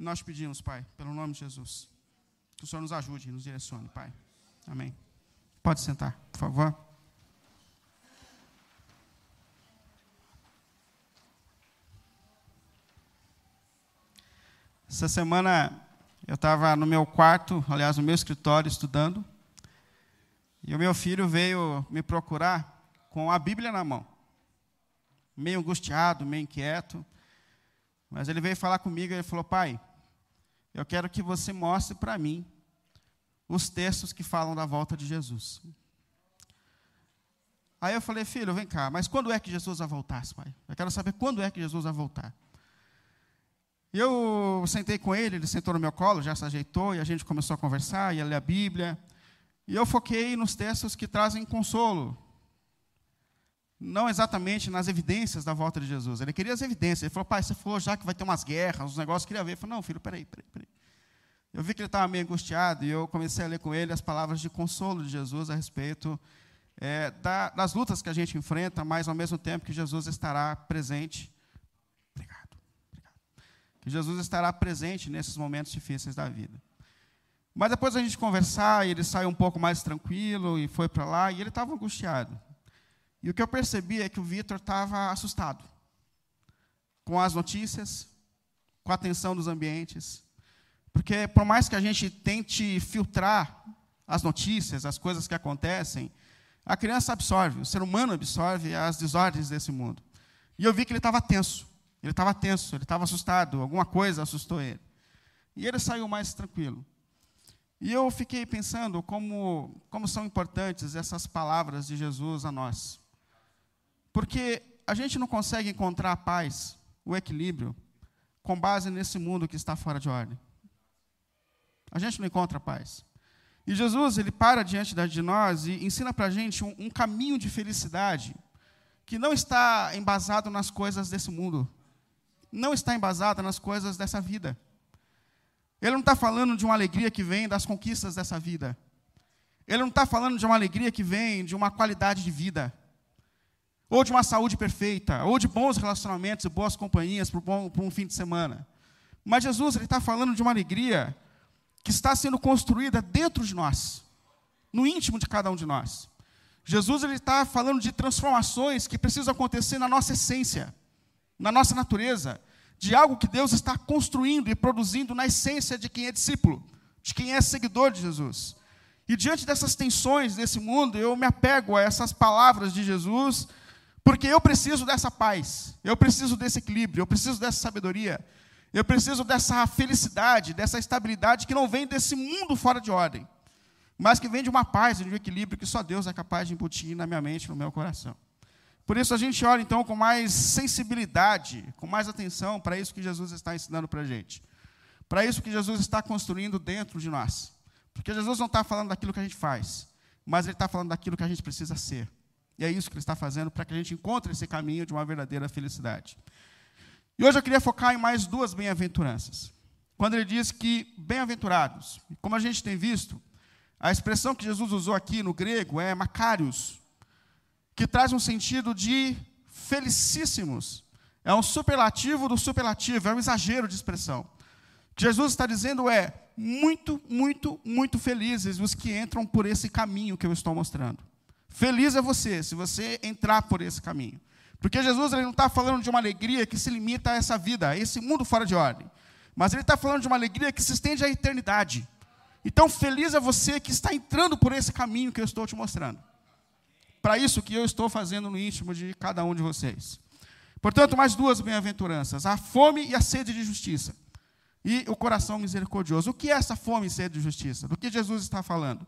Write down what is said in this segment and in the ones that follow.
E nós pedimos, Pai, pelo nome de Jesus, que o Senhor nos ajude nos direcione, Pai. Amém. Pode sentar, por favor. Essa semana eu estava no meu quarto, aliás, no meu escritório, estudando, e o meu filho veio me procurar com a Bíblia na mão, meio angustiado, meio inquieto, mas ele veio falar comigo e ele falou: Pai, eu quero que você mostre para mim os textos que falam da volta de Jesus. Aí eu falei, filho, vem cá, mas quando é que Jesus vai voltar, pai? Eu quero saber quando é que Jesus vai voltar. E eu sentei com ele, ele sentou no meu colo, já se ajeitou, e a gente começou a conversar, ia ler a Bíblia. E eu foquei nos textos que trazem consolo. Não exatamente nas evidências da volta de Jesus. Ele queria as evidências. Ele falou, pai, você falou já que vai ter umas guerras, uns negócios, queria ver. Eu falei, não, filho, peraí, peraí, peraí. Eu vi que ele estava meio angustiado, e eu comecei a ler com ele as palavras de consolo de Jesus a respeito é, da, das lutas que a gente enfrenta, mas ao mesmo tempo que Jesus estará presente que Jesus estará presente nesses momentos difíceis da vida. Mas depois a gente conversar, ele saiu um pouco mais tranquilo e foi para lá, e ele estava angustiado. E o que eu percebi é que o Vitor estava assustado com as notícias, com a tensão dos ambientes. Porque, por mais que a gente tente filtrar as notícias, as coisas que acontecem, a criança absorve, o ser humano absorve as desordens desse mundo. E eu vi que ele estava tenso. Ele estava tenso, ele estava assustado, alguma coisa assustou ele. E ele saiu mais tranquilo. E eu fiquei pensando como, como são importantes essas palavras de Jesus a nós. Porque a gente não consegue encontrar a paz, o equilíbrio, com base nesse mundo que está fora de ordem. A gente não encontra paz. E Jesus, ele para diante de nós e ensina para a gente um, um caminho de felicidade que não está embasado nas coisas desse mundo, não está embasada nas coisas dessa vida. Ele não está falando de uma alegria que vem das conquistas dessa vida. Ele não está falando de uma alegria que vem de uma qualidade de vida, ou de uma saúde perfeita, ou de bons relacionamentos e boas companhias para um fim de semana. Mas Jesus ele está falando de uma alegria que está sendo construída dentro de nós, no íntimo de cada um de nós. Jesus ele está falando de transformações que precisam acontecer na nossa essência na nossa natureza, de algo que Deus está construindo e produzindo na essência de quem é discípulo, de quem é seguidor de Jesus. E diante dessas tensões desse mundo, eu me apego a essas palavras de Jesus, porque eu preciso dessa paz, eu preciso desse equilíbrio, eu preciso dessa sabedoria, eu preciso dessa felicidade, dessa estabilidade que não vem desse mundo fora de ordem, mas que vem de uma paz de um equilíbrio que só Deus é capaz de embutir na minha mente, no meu coração. Por isso a gente olha então com mais sensibilidade, com mais atenção para isso que Jesus está ensinando para a gente. Para isso que Jesus está construindo dentro de nós. Porque Jesus não está falando daquilo que a gente faz, mas Ele está falando daquilo que a gente precisa ser. E é isso que Ele está fazendo para que a gente encontre esse caminho de uma verdadeira felicidade. E hoje eu queria focar em mais duas bem-aventuranças. Quando ele diz que bem-aventurados, como a gente tem visto, a expressão que Jesus usou aqui no grego é macários, que traz um sentido de felicíssimos. É um superlativo do superlativo, é um exagero de expressão. O que Jesus está dizendo é: muito, muito, muito felizes os que entram por esse caminho que eu estou mostrando. Feliz é você, se você entrar por esse caminho. Porque Jesus ele não está falando de uma alegria que se limita a essa vida, a esse mundo fora de ordem. Mas ele está falando de uma alegria que se estende à eternidade. Então, feliz é você que está entrando por esse caminho que eu estou te mostrando para isso que eu estou fazendo no íntimo de cada um de vocês. Portanto, mais duas bem-aventuranças: a fome e a sede de justiça. E o coração misericordioso. O que é essa fome e sede de justiça? Do que Jesus está falando?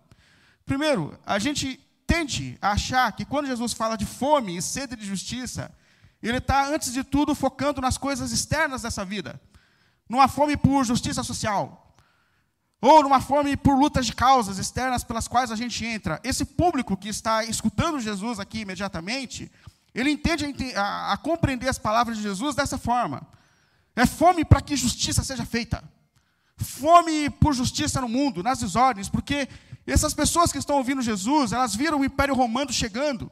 Primeiro, a gente tende a achar que quando Jesus fala de fome e sede de justiça, ele está, antes de tudo, focando nas coisas externas dessa vida. Numa fome por justiça social, ou numa fome por lutas de causas externas pelas quais a gente entra. Esse público que está escutando Jesus aqui imediatamente, ele entende a, a, compreender as palavras de Jesus dessa forma. É fome para que justiça seja feita. Fome por justiça no mundo, nas desordens, porque essas pessoas que estão ouvindo Jesus, elas viram o Império Romano chegando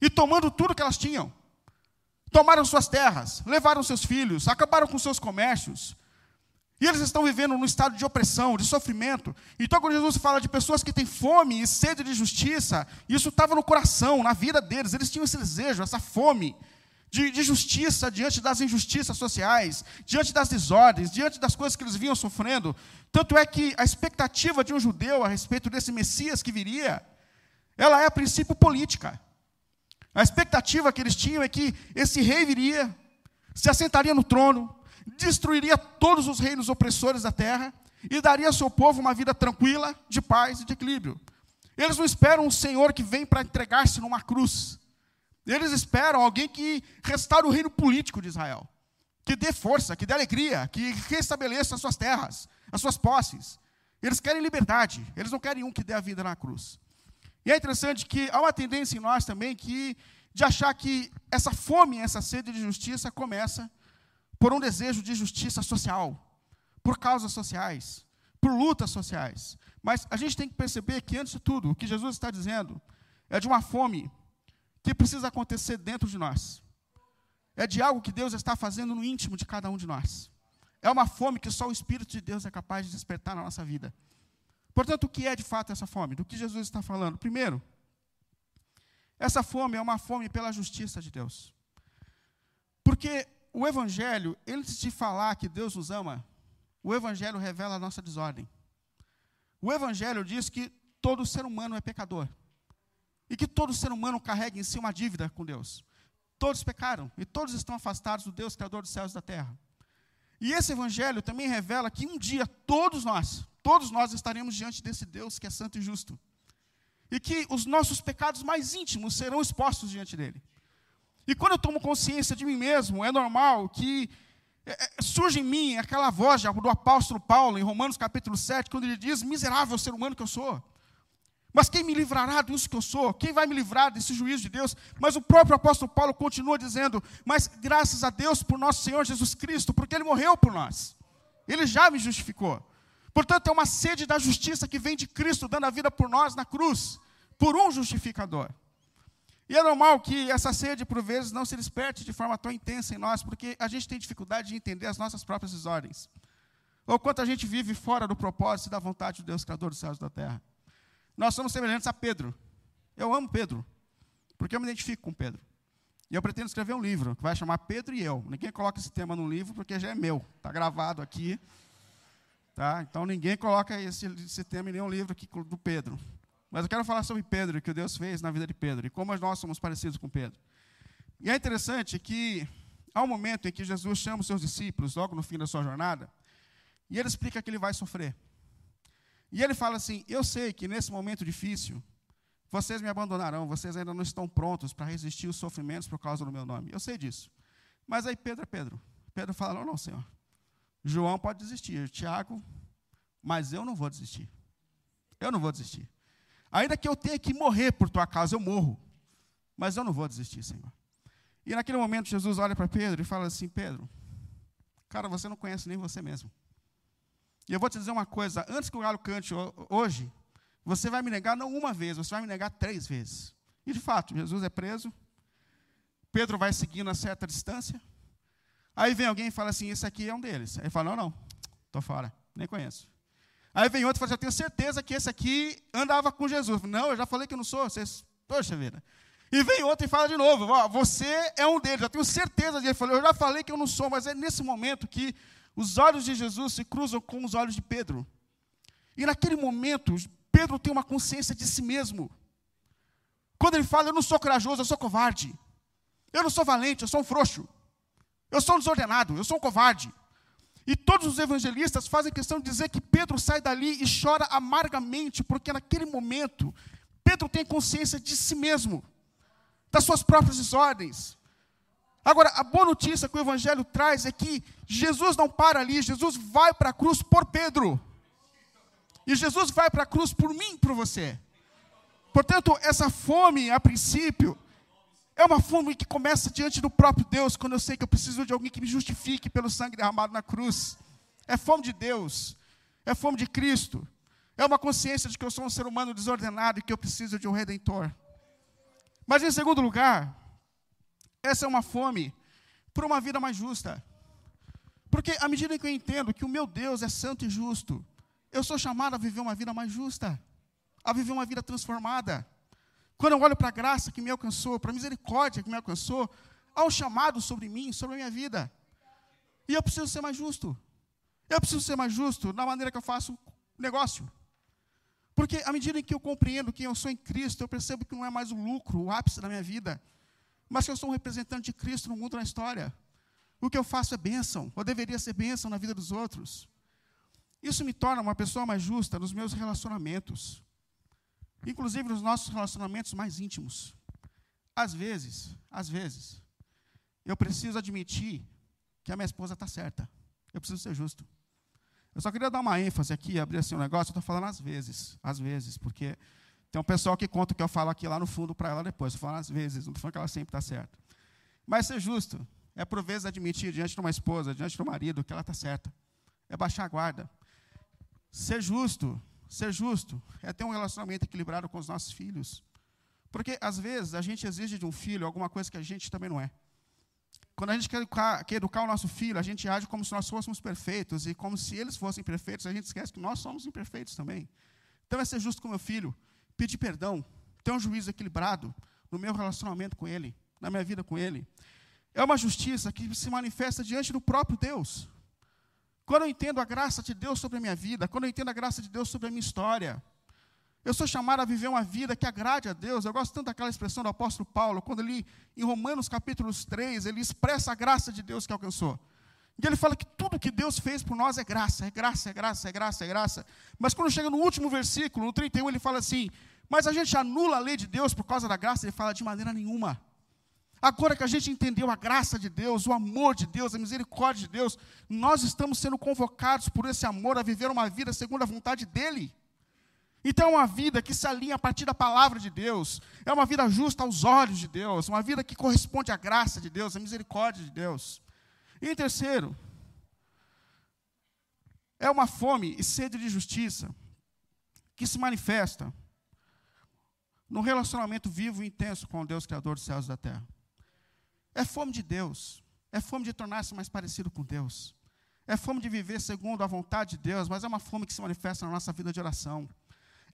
e tomando tudo que elas tinham. Tomaram suas terras, levaram seus filhos, acabaram com seus comércios, E eles estão vivendo num estado de opressão, de sofrimento. Então, quando Jesus fala de pessoas que têm fome e sede de justiça, isso estava no coração, na vida deles. Eles tinham esse desejo, essa fome de, de, justiça diante das injustiças sociais, diante das desordens, diante das coisas que eles vinham sofrendo. Tanto é que a expectativa de um judeu a respeito desse Messias que viria, ela é a princípio política. A expectativa que eles tinham é que esse rei viria, se assentaria no trono, destruiria todos os reinos opressores da terra e daria ao seu povo uma vida tranquila, de paz e de equilíbrio. Eles não esperam um Senhor que vem para entregar-se numa cruz. Eles esperam alguém que restaure o reino político de Israel, que dê força, que dê alegria, que restabeleça as suas terras, as suas posses. Eles querem liberdade, eles não querem um que dê a vida na cruz. E é interessante que há uma tendência em nós também que de achar que essa fome, essa sede de justiça começa por um desejo de justiça social, por causas sociais, por lutas sociais. Mas a gente tem que perceber que, antes de tudo, o que Jesus está dizendo é de uma fome que precisa acontecer dentro de nós. É de algo que Deus está fazendo no íntimo de cada um de nós. É uma fome que só o Espírito de Deus é capaz de despertar na nossa vida. Portanto, o que é de fato essa fome? Do que Jesus está falando? Primeiro, essa fome é uma fome pela justiça de Deus. Porque o Evangelho, antes de falar que Deus nos ama, o Evangelho revela a nossa desordem. O Evangelho diz que todo ser humano é pecador. E que todo ser humano carrega em si uma dívida com Deus. Todos pecaram e todos estão afastados do Deus Criador dos céus e da terra. E esse evangelho também revela que um dia todos nós, todos nós estaremos diante desse Deus que é santo e justo. E que os nossos pecados mais íntimos serão expostos diante dele. E quando eu tomo consciência de mim mesmo, é normal que é, é, surge em mim aquela voz do apóstolo Paulo, em Romanos capítulo 7, quando ele diz: Miserável ser humano que eu sou. Mas quem me livrará disso que eu sou? Quem vai me livrar desse juízo de Deus? Mas o próprio apóstolo Paulo continua dizendo: Mas graças a Deus por nosso Senhor Jesus Cristo, porque Ele morreu por nós. Ele já me justificou. Portanto, é uma sede da justiça que vem de Cristo dando a vida por nós na cruz, por um justificador. E é normal que essa sede, por vezes, não se desperte de forma tão intensa em nós, porque a gente tem dificuldade de entender as nossas próprias desordens. Ou quanto a gente vive fora do propósito e da vontade de Deus, Criador dos céus e da terra. Nós somos semelhantes a Pedro. Eu amo Pedro, porque eu me identifico com Pedro. E eu pretendo escrever um livro que vai chamar Pedro e eu. Ninguém coloca esse tema no livro porque já é meu. Está gravado aqui. Tá? Então ninguém coloca esse, esse tema em nenhum livro aqui do Pedro. Mas eu quero falar sobre Pedro, o que Deus fez na vida de Pedro e como nós somos parecidos com Pedro. E é interessante que há um momento em que Jesus chama os seus discípulos, logo no fim da sua jornada, e ele explica que ele vai sofrer. E ele fala assim: Eu sei que nesse momento difícil, vocês me abandonarão, vocês ainda não estão prontos para resistir os sofrimentos por causa do meu nome. Eu sei disso. Mas aí Pedro é Pedro. Pedro fala: Não, não, Senhor. João pode desistir, Tiago, mas eu não vou desistir. Eu não vou desistir. Ainda que eu tenha que morrer por tua causa, eu morro. Mas eu não vou desistir, Senhor. E naquele momento Jesus olha para Pedro e fala assim: Pedro, cara, você não conhece nem você mesmo. E eu vou te dizer uma coisa: antes que o galo cante hoje, você vai me negar não uma vez, você vai me negar três vezes. E de fato, Jesus é preso, Pedro vai seguindo a certa distância. Aí vem alguém e fala assim: esse aqui é um deles. Aí ele fala: não, não, estou fora, nem conheço. Aí vem outro e fala: eu tenho certeza que esse aqui andava com Jesus. Não, eu já falei que eu não sou. Vocês, poxa vida. E vem outro e fala de novo: você é um deles, já tenho certeza disso. Eu já falei que eu não sou, mas é nesse momento que os olhos de Jesus se cruzam com os olhos de Pedro. E naquele momento, Pedro tem uma consciência de si mesmo. Quando ele fala, eu não sou corajoso, eu sou covarde. Eu não sou valente, eu sou um frouxo. Eu sou um desordenado, eu sou um covarde. E todos os evangelistas fazem questão de dizer que Pedro sai dali e chora amargamente, porque naquele momento, Pedro tem consciência de si mesmo, das suas próprias desordens, Agora, a boa notícia que o Evangelho traz é que Jesus não para ali, Jesus vai para a cruz por Pedro. E Jesus vai para a cruz por mim por você. Portanto, essa fome, a princípio, é uma fome que começa diante do próprio Deus, quando eu sei que eu preciso de alguém que me justifique pelo sangue derramado na cruz. É fome de Deus, é fome de Cristo, é uma consciência de que eu sou um ser humano desordenado e que eu preciso de um redentor. Mas, em segundo lugar, essa é uma fome por uma vida mais justa. Porque à medida que eu entendo que o meu Deus é santo e justo, eu sou chamado a viver uma vida mais justa, a viver uma vida transformada. Quando eu olho para a graça que me alcançou, para a misericórdia que me alcançou, há um chamado sobre mim, sobre a minha vida. E eu preciso ser mais justo. Eu preciso ser mais justo na maneira que eu faço negócio. Porque à medida que eu compreendo quem eu sou em Cristo, eu percebo que não é mais o lucro, o ápice da minha vida, mas eu sou um representante de Cristo no mundo, na história. O que eu faço é bênção, ou deveria ser bênção na vida dos outros. Isso me torna uma pessoa mais justa nos meus relacionamentos, inclusive nos nossos relacionamentos mais íntimos. Às vezes, às vezes, eu preciso admitir que a minha esposa está certa. Eu preciso ser justo. Eu só queria dar uma ênfase aqui, abrir assim um negócio, eu estou falando às vezes, às vezes, porque tem um pessoal que conta o que eu falo aqui lá no fundo para ela depois. Estou falando às vezes, não estou falando que ela sempre está certa. Mas ser justo é, por vezes, admitir diante de uma esposa, diante do marido, que ela está certa. É baixar a guarda. Ser justo, ser justo, é ter um relacionamento equilibrado com os nossos filhos. Porque, às vezes, a gente exige de um filho alguma coisa que a gente também não é. Quando a gente quer educar, quer educar o nosso filho, a gente age como se nós fôssemos perfeitos, e como se eles fossem perfeitos, a gente esquece que nós somos imperfeitos também. Então, é ser justo com o meu filho, pedir perdão, ter um juízo equilibrado no meu relacionamento com ele, na minha vida com ele. É uma justiça que se manifesta diante do próprio Deus. Quando eu entendo a graça de Deus sobre a minha vida, quando eu entendo a graça de Deus sobre a minha história, eu sou chamado a viver uma vida que agrade a Deus. Eu gosto tanto daquela expressão do apóstolo Paulo, quando ele, em Romanos capítulos 3, ele expressa a graça de Deus que alcançou. E ele fala que tudo que Deus fez por nós é graça, é graça, é graça, é graça, é graça. Mas quando chega no último versículo, no 31, ele fala assim: Mas a gente anula a lei de Deus por causa da graça? Ele fala de maneira nenhuma. Agora que a gente entendeu a graça de Deus, o amor de Deus, a misericórdia de Deus, nós estamos sendo convocados por esse amor a viver uma vida segundo a vontade dEle. Então é uma vida que se alinha a partir da palavra de Deus, é uma vida justa aos olhos de Deus, uma vida que corresponde à graça de Deus, à misericórdia de Deus. E em terceiro, é uma fome e sede de justiça que se manifesta no relacionamento vivo e intenso com o Deus Criador dos céus e da terra. É fome de Deus. É fome de tornar-se mais parecido com Deus. É fome de viver segundo a vontade de Deus, mas é uma fome que se manifesta na nossa vida de oração.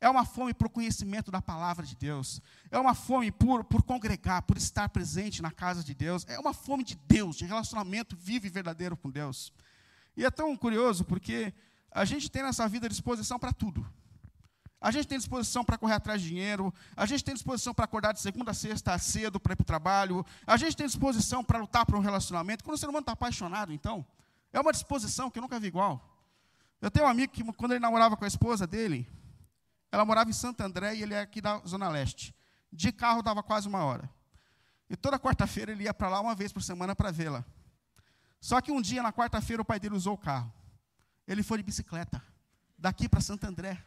É uma fome por conhecimento da palavra de Deus. É uma fome por, por congregar, por estar presente na casa de Deus. É uma fome de Deus, de relacionamento vivo e verdadeiro com Deus. E é tão curioso porque a gente tem nessa vida disposição para tudo. A gente tem disposição para correr atrás de dinheiro, a gente tem disposição para acordar de segunda a sexta cedo para ir para o trabalho, a gente tem disposição para lutar por um relacionamento. Quando o ser humano está apaixonado, então, é uma disposição que eu nunca vi igual. Eu tenho um amigo que, quando ele namorava com a esposa dele, ela morava em Santo André e ele é aqui da Zona Leste. De carro dava quase uma hora. E toda quarta-feira ele ia para lá uma vez por semana para vê-la. Só que um dia, na quarta-feira, o pai dele usou o carro. Ele foi de bicicleta, daqui para Santo André.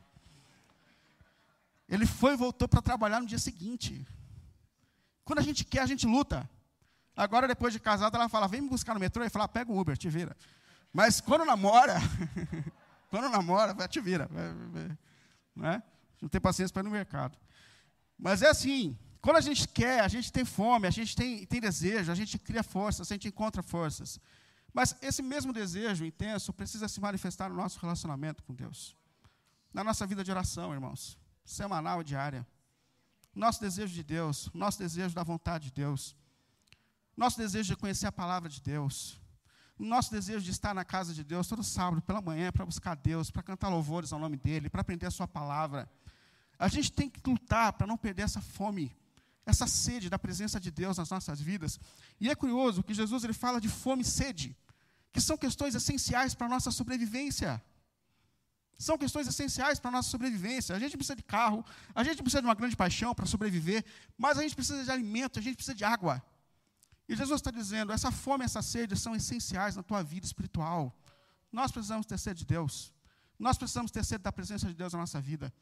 Ele foi e voltou para trabalhar no dia seguinte. Quando a gente quer, a gente luta. Agora, depois de casado, ela fala: vem me buscar no metrô. E fala: pega o Uber, te vira. Mas quando namora, quando namora, vai, te vira. Não, é? Não tem paciência para ir no mercado. Mas é assim: quando a gente quer, a gente tem fome, a gente tem, tem desejo, a gente cria forças, a gente encontra forças. Mas esse mesmo desejo intenso precisa se manifestar no nosso relacionamento com Deus. Na nossa vida de oração, irmãos semanal, diária. Nosso desejo de Deus, nosso desejo da vontade de Deus, nosso desejo de conhecer a palavra de Deus, nosso desejo de estar na casa de Deus todo sábado pela manhã para buscar Deus, para cantar louvores ao nome dEle, para aprender a Sua palavra. A gente tem que lutar para não perder essa fome, essa sede da presença de Deus nas nossas vidas. E é curioso que Jesus ele fala de fome e sede, que são questões essenciais para a nossa sobrevivência. São questões essenciais para a nossa sobrevivência. A gente precisa de carro, a gente precisa de uma grande paixão para sobreviver, mas a gente precisa de alimento, a gente precisa de água. E Jesus está dizendo: essa fome essa sede são essenciais na tua vida espiritual. Nós precisamos ter sede de Deus. Nós precisamos ter sede da presença de Deus na nossa vida.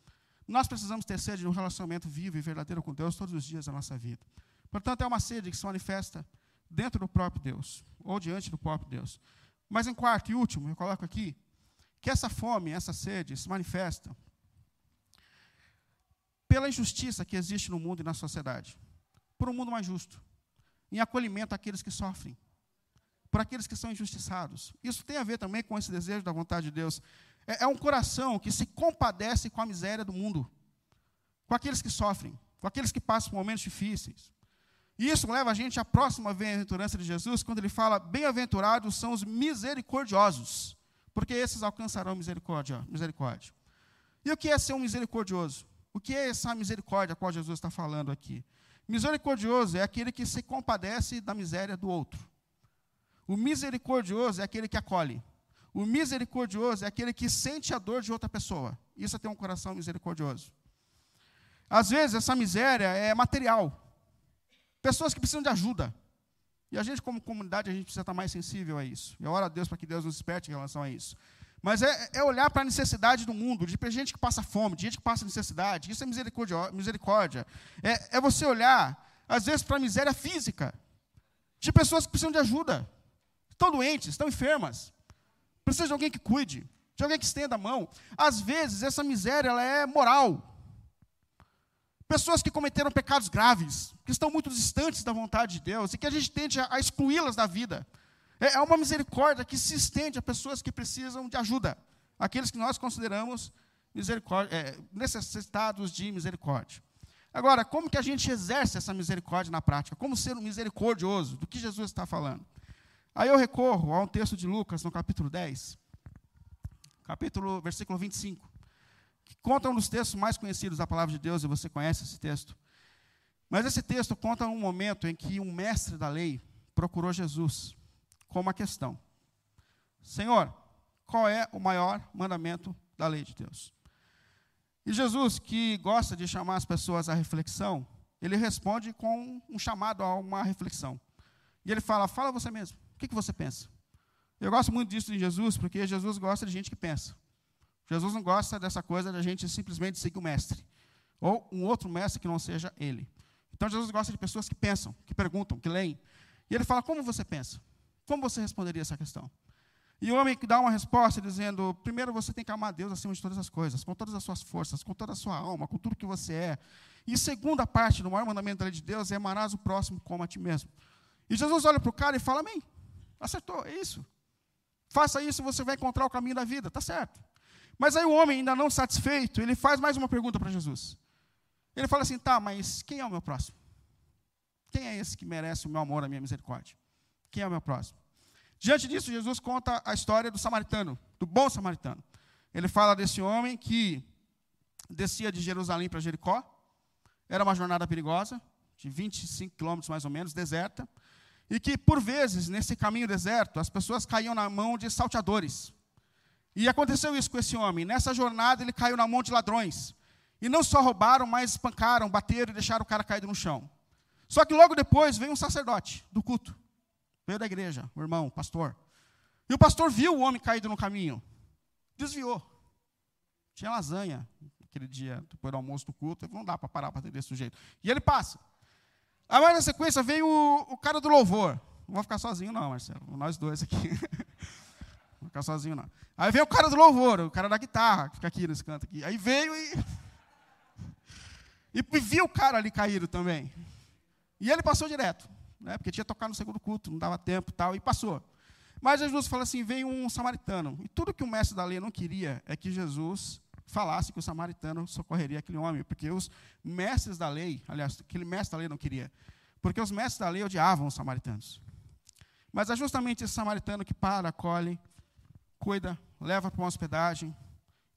Nós precisamos ter sede de um relacionamento vivo e verdadeiro com Deus todos os dias da nossa vida. Portanto, é uma sede que se manifesta dentro do próprio Deus, ou diante do próprio Deus. Mas em quarto e último, eu coloco aqui, que essa fome, essa sede se manifesta pela injustiça que existe no mundo e na sociedade, por um mundo mais justo, em acolhimento àqueles que sofrem, por aqueles que são injustiçados. Isso tem a ver também com esse desejo da vontade de Deus. É, é um coração que se compadece com a miséria do mundo, com aqueles que sofrem, com aqueles que passam por momentos difíceis. E isso leva a gente à próxima bem-aventurança de Jesus, quando ele fala: Bem-aventurados são os misericordiosos, porque esses alcançarão misericórdia. misericórdia. E o que é ser um misericordioso? O que é essa misericórdia a qual Jesus está falando aqui? Misericordioso é aquele que se compadece da miséria do outro. O misericordioso é aquele que acolhe. O misericordioso é aquele que sente a dor de outra pessoa. Isso é ter um coração misericordioso. Às vezes, essa miséria é material. Pessoas que precisam de ajuda. E a gente, como comunidade, a gente precisa estar mais sensível a isso. Eu oro a Deus para que Deus nos desperte em relação a isso. Mas é, é olhar para a necessidade do mundo, de gente que passa fome, de gente que passa necessidade. Isso é misericórdia. É, é você olhar, às vezes, para a miséria física, de pessoas que precisam de ajuda. Estão doentes, estão enfermas. Precisam de alguém que cuide, de alguém que estenda a mão. Às vezes, essa miséria ela é moral. Pessoas que cometeram pecados graves, que estão muito distantes da vontade de Deus e que a gente tende a, a excluí-las da vida. É, é uma misericórdia que se estende a pessoas que precisam de ajuda, aqueles que nós consideramos é, necessitados de misericórdia. Agora, como que a gente exerce essa misericórdia na prática? Como ser um misericordioso? Do que Jesus está falando? Aí eu recorro a um texto de Lucas, no capítulo 10, capítulo, versículo 25 que conta um dos textos mais conhecidos da palavra de Deus, e você conhece esse texto. Mas esse texto conta um momento em que um mestre da lei procurou Jesus com uma questão: Senhor, qual é o maior mandamento da lei de Deus? E Jesus, que gosta de chamar as pessoas à reflexão, ele responde com um chamado a uma reflexão. E ele fala: Fala você mesmo, o que, que você pensa? Eu gosto muito disso de Jesus, porque Jesus gosta de gente que pensa. Jesus não gosta dessa coisa de a gente simplesmente seguir o mestre. Ou um outro mestre que não seja ele. Então Jesus gosta de pessoas que pensam, que perguntam, que leem. E ele fala: Como você pensa? Como você responderia essa questão? E o homem que dá uma resposta dizendo: primeiro você tem que amar Deus acima de todas as coisas, com todas as suas forças, com toda a sua alma, com tudo que você é. E segunda parte do maior mandamento da lei de Deus é amarás o próximo como a ti mesmo. E Jesus olha para o cara e fala: Amém. Acertou, é isso. Faça isso você vai encontrar o caminho da vida, está certo. Mas aí o homem, ainda não satisfeito, ele faz mais uma pergunta para Jesus. Ele fala assim: tá, mas quem é o meu próximo? Quem é esse que merece o meu amor, a minha misericórdia? Quem é o meu próximo? Diante disso, Jesus conta a história do samaritano, do bom samaritano. Ele fala desse homem que descia de Jerusalém para Jericó. Era uma jornada perigosa, de 25 quilômetros mais ou menos, deserta. E que, por vezes, nesse caminho deserto, as pessoas caíam na mão de salteadores. E aconteceu isso com esse homem. Nessa jornada, ele caiu na mão de ladrões. E não só roubaram, mas espancaram, bateram e deixaram o cara caído no chão. Só que logo depois veio um sacerdote do culto. Veio da igreja, o irmão, o pastor. E o pastor viu o homem caído no caminho. Desviou. Tinha lasanha aquele dia, depois do almoço do culto. Não dá para parar para atender esse sujeito. E ele passa. Aí, mais na sequência, veio o, o cara do louvor. Não vou ficar sozinho, não, Marcelo. Nós dois aqui. Não ficar sozinho, não. Aí veio o cara do louvor, o cara da guitarra, que fica aqui nesse canto aqui. Aí veio e. E viu o cara ali caído também. E ele passou direto, né? porque tinha tocado no segundo culto, não dava tempo tal, e passou. Mas Jesus fala assim: veio um samaritano. E tudo que o mestre da lei não queria é que Jesus falasse que o samaritano socorreria aquele homem, porque os mestres da lei, aliás, aquele mestre da lei não queria, porque os mestres da lei odiavam os samaritanos. Mas é justamente esse samaritano que para, acolhe, cuida, leva para uma hospedagem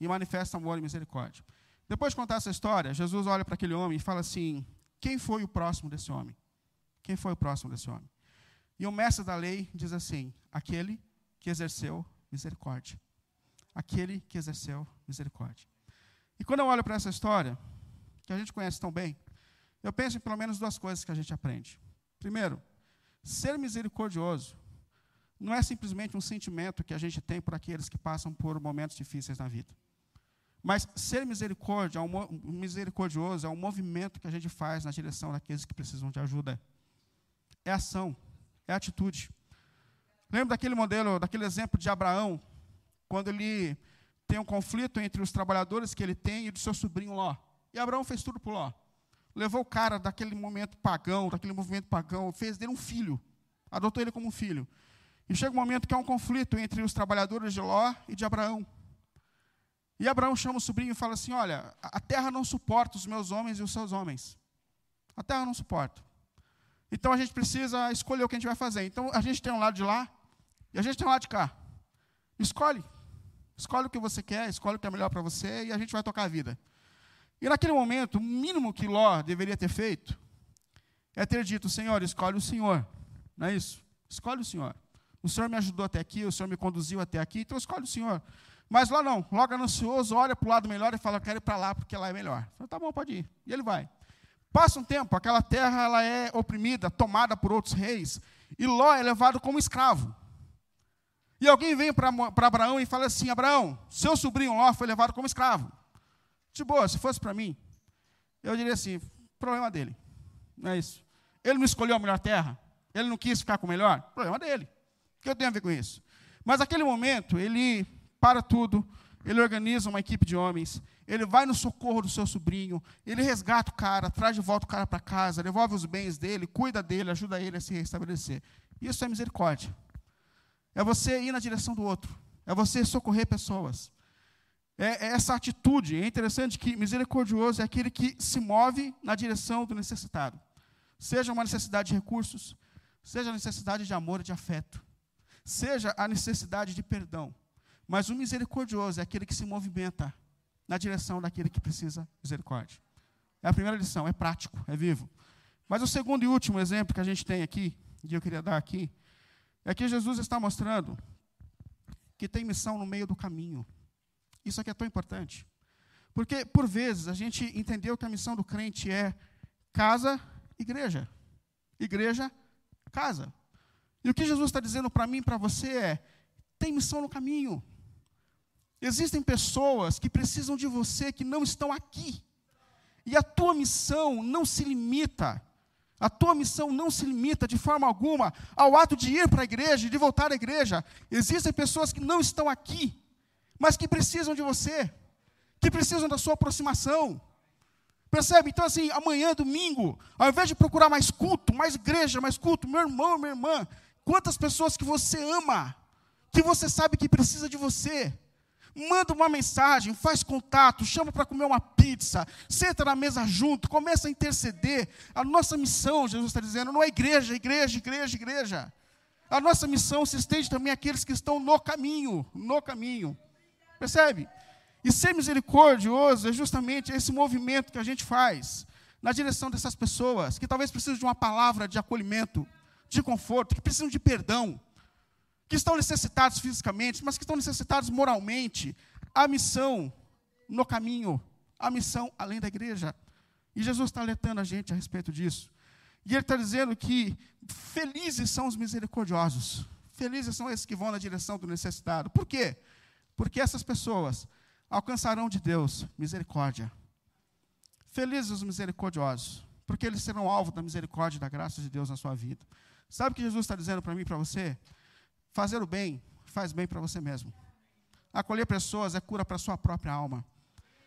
e manifesta amor e misericórdia. Depois de contar essa história, Jesus olha para aquele homem e fala assim: Quem foi o próximo desse homem? Quem foi o próximo desse homem? E o mestre da lei diz assim: Aquele que exerceu misericórdia. Aquele que exerceu misericórdia. E quando eu olho para essa história, que a gente conhece tão bem, eu penso em pelo menos duas coisas que a gente aprende. Primeiro, ser misericordioso não é simplesmente um sentimento que a gente tem por aqueles que passam por momentos difíceis na vida. Mas ser misericórdia, um misericordioso é um movimento que a gente faz na direção daqueles que precisam de ajuda. É ação, é atitude. Lembra daquele modelo, daquele exemplo de Abraão, quando ele tem um conflito entre os trabalhadores que ele tem e do seu sobrinho Ló. E Abraão fez tudo por Ló. Levou o cara daquele momento pagão, daquele movimento pagão, fez dele um filho. Adotou ele como um filho. E chega um momento que há um conflito entre os trabalhadores de Ló e de Abraão. E Abraão chama o sobrinho e fala assim: Olha, a terra não suporta os meus homens e os seus homens. A terra não suporta. Então a gente precisa escolher o que a gente vai fazer. Então a gente tem um lado de lá e a gente tem um lado de cá. Escolhe. Escolhe o que você quer, escolhe o que é melhor para você e a gente vai tocar a vida. E naquele momento, o mínimo que Ló deveria ter feito é ter dito: Senhor, escolhe o Senhor. Não é isso? Escolhe o Senhor. O Senhor me ajudou até aqui, o Senhor me conduziu até aqui, então escolhe o Senhor. Mas lá não, logo ganancioso, olha para o lado melhor e fala: quero ir para lá porque lá é melhor. Fala, tá bom, pode ir. E ele vai. Passa um tempo, aquela terra ela é oprimida, tomada por outros reis, e Ló é levado como escravo. E alguém vem para Abraão e fala assim: Abraão, seu sobrinho Ló foi levado como escravo. De boa, se fosse para mim, eu diria assim: problema dele. Não é isso. Ele não escolheu a melhor terra, ele não quis ficar com o melhor, problema dele. O que eu tenho a ver com isso? Mas naquele momento, ele para tudo, ele organiza uma equipe de homens, ele vai no socorro do seu sobrinho, ele resgata o cara, traz de volta o cara para casa, devolve os bens dele, cuida dele, ajuda ele a se restabelecer. Isso é misericórdia. É você ir na direção do outro, é você socorrer pessoas. É, é essa atitude. É interessante que misericordioso é aquele que se move na direção do necessitado. Seja uma necessidade de recursos, seja a necessidade de amor e de afeto, seja a necessidade de perdão. Mas o misericordioso é aquele que se movimenta na direção daquele que precisa misericórdia. É a primeira lição, é prático, é vivo. Mas o segundo e último exemplo que a gente tem aqui, que eu queria dar aqui, é que Jesus está mostrando que tem missão no meio do caminho. Isso aqui é tão importante. Porque, por vezes, a gente entendeu que a missão do crente é casa, igreja. Igreja, casa. E o que Jesus está dizendo para mim e para você é: tem missão no caminho. Existem pessoas que precisam de você que não estão aqui. E a tua missão não se limita, a tua missão não se limita de forma alguma ao ato de ir para a igreja, de voltar à igreja. Existem pessoas que não estão aqui, mas que precisam de você, que precisam da sua aproximação. Percebe? Então, assim, amanhã, domingo, ao invés de procurar mais culto, mais igreja, mais culto, meu irmão, minha irmã, quantas pessoas que você ama, que você sabe que precisa de você, manda uma mensagem, faz contato, chama para comer uma pizza, senta na mesa junto, começa a interceder. A nossa missão, Jesus está dizendo, não é igreja, igreja, igreja, igreja. A nossa missão se estende também àqueles que estão no caminho, no caminho. Percebe? E ser misericordioso é justamente esse movimento que a gente faz na direção dessas pessoas que talvez precisam de uma palavra de acolhimento, de conforto, que precisam de perdão que estão necessitados fisicamente, mas que estão necessitados moralmente. A missão no caminho, a missão além da igreja. E Jesus está alertando a gente a respeito disso. E ele está dizendo que felizes são os misericordiosos. Felizes são esses que vão na direção do necessitado. Por quê? Porque essas pessoas alcançarão de Deus misericórdia. Felizes os misericordiosos, porque eles serão alvo da misericórdia e da graça de Deus na sua vida. Sabe o que Jesus está dizendo para mim e para você? Fazer o bem faz bem para você mesmo. Acolher pessoas é cura para a sua própria alma.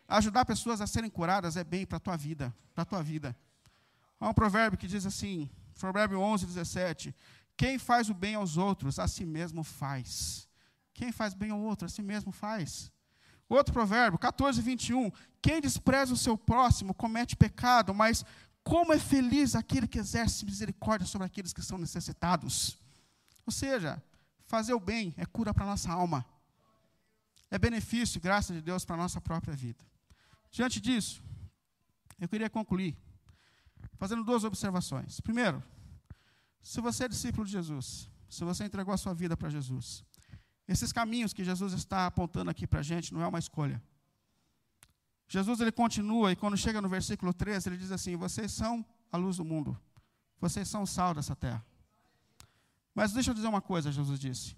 Ajudar pessoas a serem curadas é bem para a tua vida, para tua vida. Há um provérbio que diz assim, provérbio 11, 17, quem faz o bem aos outros, a si mesmo faz. Quem faz bem ao outro, a si mesmo faz. Outro provérbio, 14, 21, quem despreza o seu próximo comete pecado, mas como é feliz aquele que exerce misericórdia sobre aqueles que são necessitados. Ou seja, Fazer o bem é cura para a nossa alma. É benefício, graça de Deus, para a nossa própria vida. Diante disso, eu queria concluir fazendo duas observações. Primeiro, se você é discípulo de Jesus, se você entregou a sua vida para Jesus, esses caminhos que Jesus está apontando aqui para a gente não é uma escolha. Jesus ele continua e quando chega no versículo 13, ele diz assim: Vocês são a luz do mundo, vocês são o sal dessa terra. Mas deixa eu dizer uma coisa, Jesus disse.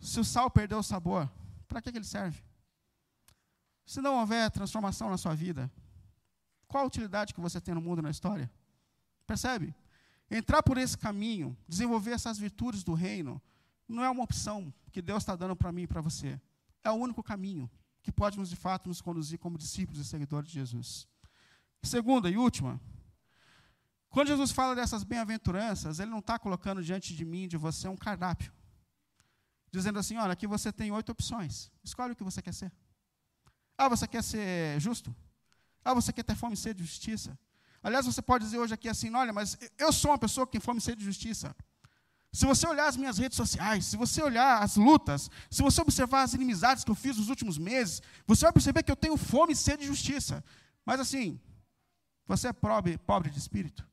Se o sal perdeu o sabor, para que, que ele serve? Se não houver transformação na sua vida, qual a utilidade que você tem no mundo, na história? Percebe? Entrar por esse caminho, desenvolver essas virtudes do reino, não é uma opção que Deus está dando para mim e para você. É o único caminho que pode, de fato, nos conduzir como discípulos e seguidores de Jesus. Segunda e última, quando Jesus fala dessas bem-aventuranças, ele não está colocando diante de mim, de você, um cardápio. dizendo assim: olha, aqui você tem oito opções, escolhe o que você quer ser. Ah, você quer ser justo? Ah, você quer ter fome e sede de justiça? Aliás, você pode dizer hoje aqui assim: olha, mas eu sou uma pessoa que tem fome e sede de justiça. Se você olhar as minhas redes sociais, se você olhar as lutas, se você observar as inimizades que eu fiz nos últimos meses, você vai perceber que eu tenho fome e sede de justiça. Mas assim, você é pobre, pobre de espírito?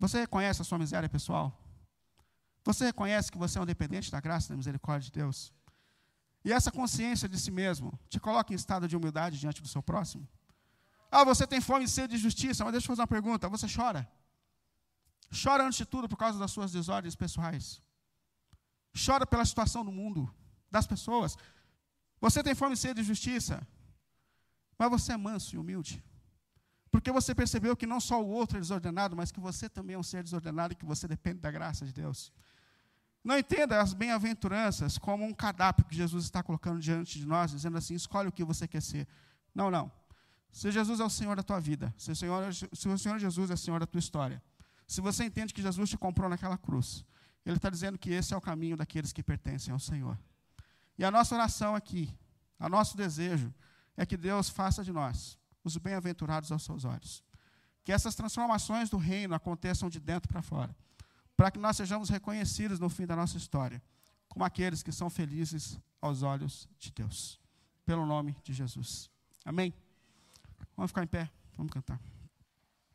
Você reconhece a sua miséria pessoal? Você reconhece que você é um dependente da graça e da misericórdia de Deus? E essa consciência de si mesmo te coloca em estado de humildade diante do seu próximo? Ah, você tem fome e sede de justiça, mas deixa eu fazer uma pergunta: você chora? Chora antes de tudo por causa das suas desordens pessoais. Chora pela situação do mundo, das pessoas. Você tem fome e sede de justiça, mas você é manso e humilde. Porque você percebeu que não só o outro é desordenado, mas que você também é um ser desordenado e que você depende da graça de Deus. Não entenda as bem-aventuranças como um cardápio que Jesus está colocando diante de nós, dizendo assim: escolhe o que você quer ser. Não, não. Se Jesus é o Senhor da tua vida, se o Senhor, se o Senhor Jesus é o Senhor da tua história, se você entende que Jesus te comprou naquela cruz, Ele está dizendo que esse é o caminho daqueles que pertencem ao Senhor. E a nossa oração aqui, o nosso desejo, é que Deus faça de nós os bem-aventurados aos seus olhos. Que essas transformações do reino aconteçam de dentro para fora, para que nós sejamos reconhecidos no fim da nossa história como aqueles que são felizes aos olhos de Deus. Pelo nome de Jesus. Amém? Vamos ficar em pé, vamos cantar.